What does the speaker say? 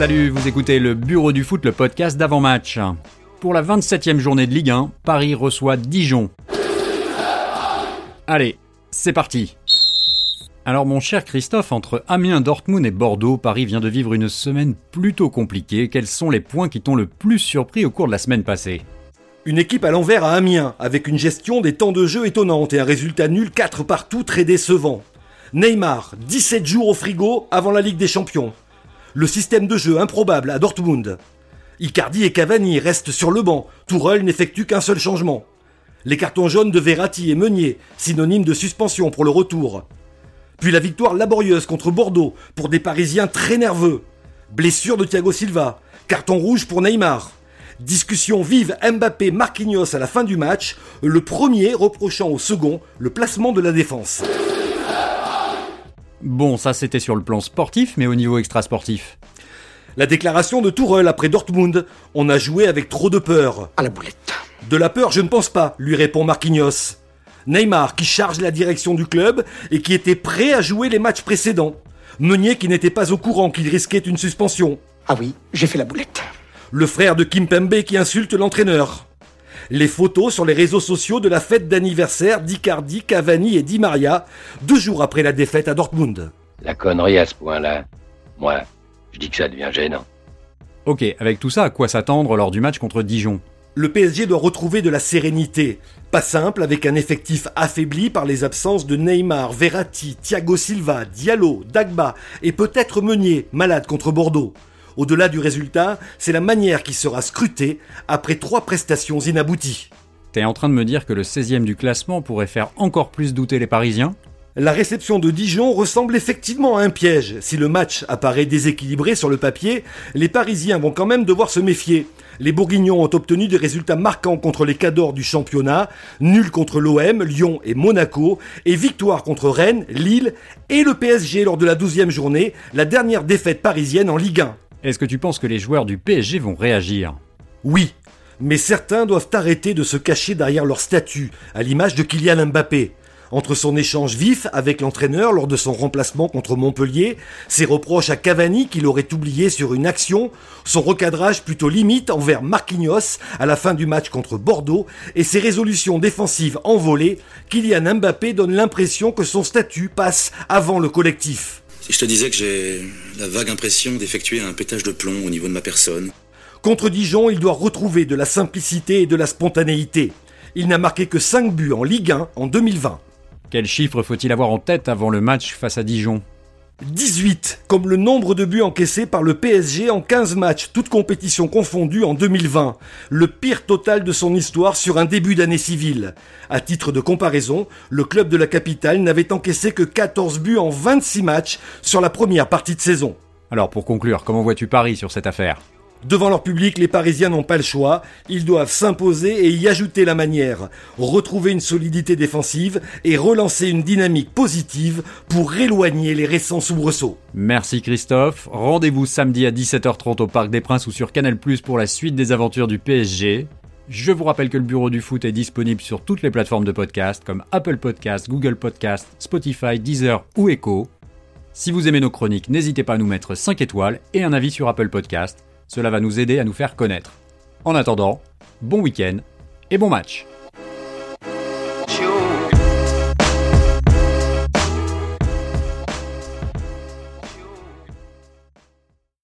Salut, vous écoutez le Bureau du Foot, le podcast d'avant-match. Pour la 27e journée de Ligue 1, Paris reçoit Dijon. Allez, c'est parti. Alors mon cher Christophe, entre Amiens, Dortmund et Bordeaux, Paris vient de vivre une semaine plutôt compliquée. Quels sont les points qui t'ont le plus surpris au cours de la semaine passée? Une équipe à l'envers à Amiens, avec une gestion des temps de jeu étonnante et un résultat nul 4 partout très décevant. Neymar, 17 jours au frigo avant la Ligue des Champions. Le système de jeu improbable à Dortmund. Icardi et Cavani restent sur le banc. Tourelle n'effectue qu'un seul changement. Les cartons jaunes de Verratti et Meunier, synonymes de suspension pour le retour. Puis la victoire laborieuse contre Bordeaux pour des Parisiens très nerveux. Blessure de Thiago Silva. Carton rouge pour Neymar. Discussion vive Mbappé-Marquinhos à la fin du match, le premier reprochant au second le placement de la défense. Bon, ça c'était sur le plan sportif, mais au niveau extrasportif. La déclaration de Tourelle après Dortmund. On a joué avec trop de peur. À la boulette. De la peur, je ne pense pas, lui répond Marquinhos. Neymar qui charge la direction du club et qui était prêt à jouer les matchs précédents. Meunier qui n'était pas au courant qu'il risquait une suspension. Ah oui, j'ai fait la boulette. Le frère de Kim Pembe qui insulte l'entraîneur. Les photos sur les réseaux sociaux de la fête d'anniversaire d'Icardi, Cavani et Di Maria, deux jours après la défaite à Dortmund. La connerie à ce point-là, moi, je dis que ça devient gênant. Ok, avec tout ça, à quoi s'attendre lors du match contre Dijon? Le PSG doit retrouver de la sérénité. Pas simple avec un effectif affaibli par les absences de Neymar, Verratti, Thiago Silva, Diallo, Dagba et peut-être Meunier, malade contre Bordeaux. Au-delà du résultat, c'est la manière qui sera scrutée après trois prestations inabouties. T'es en train de me dire que le 16ème du classement pourrait faire encore plus douter les Parisiens? La réception de Dijon ressemble effectivement à un piège. Si le match apparaît déséquilibré sur le papier, les Parisiens vont quand même devoir se méfier. Les Bourguignons ont obtenu des résultats marquants contre les cadors du championnat, nul contre l'OM, Lyon et Monaco, et victoire contre Rennes, Lille et le PSG lors de la 12e journée, la dernière défaite parisienne en Ligue 1. Est-ce que tu penses que les joueurs du PSG vont réagir? Oui, mais certains doivent arrêter de se cacher derrière leur statut, à l'image de Kylian Mbappé. Entre son échange vif avec l'entraîneur lors de son remplacement contre Montpellier, ses reproches à Cavani qu'il aurait oublié sur une action, son recadrage plutôt limite envers Marquinhos à la fin du match contre Bordeaux et ses résolutions défensives envolées, Kylian Mbappé donne l'impression que son statut passe avant le collectif. Si je te disais que j'ai la vague impression d'effectuer un pétage de plomb au niveau de ma personne. Contre Dijon, il doit retrouver de la simplicité et de la spontanéité. Il n'a marqué que 5 buts en Ligue 1 en 2020. Quel chiffre faut-il avoir en tête avant le match face à Dijon? 18, comme le nombre de buts encaissés par le PSG en 15 matchs, toutes compétitions confondues en 2020. Le pire total de son histoire sur un début d'année civile. À titre de comparaison, le club de la capitale n'avait encaissé que 14 buts en 26 matchs sur la première partie de saison. Alors pour conclure, comment vois-tu Paris sur cette affaire? Devant leur public, les Parisiens n'ont pas le choix. Ils doivent s'imposer et y ajouter la manière. Retrouver une solidité défensive et relancer une dynamique positive pour éloigner les récents soubresauts. Merci Christophe. Rendez-vous samedi à 17h30 au Parc des Princes ou sur Canal pour la suite des aventures du PSG. Je vous rappelle que le Bureau du Foot est disponible sur toutes les plateformes de podcast comme Apple Podcast, Google Podcast, Spotify, Deezer ou Echo. Si vous aimez nos chroniques, n'hésitez pas à nous mettre 5 étoiles et un avis sur Apple Podcast. Cela va nous aider à nous faire connaître. En attendant, bon week-end et bon match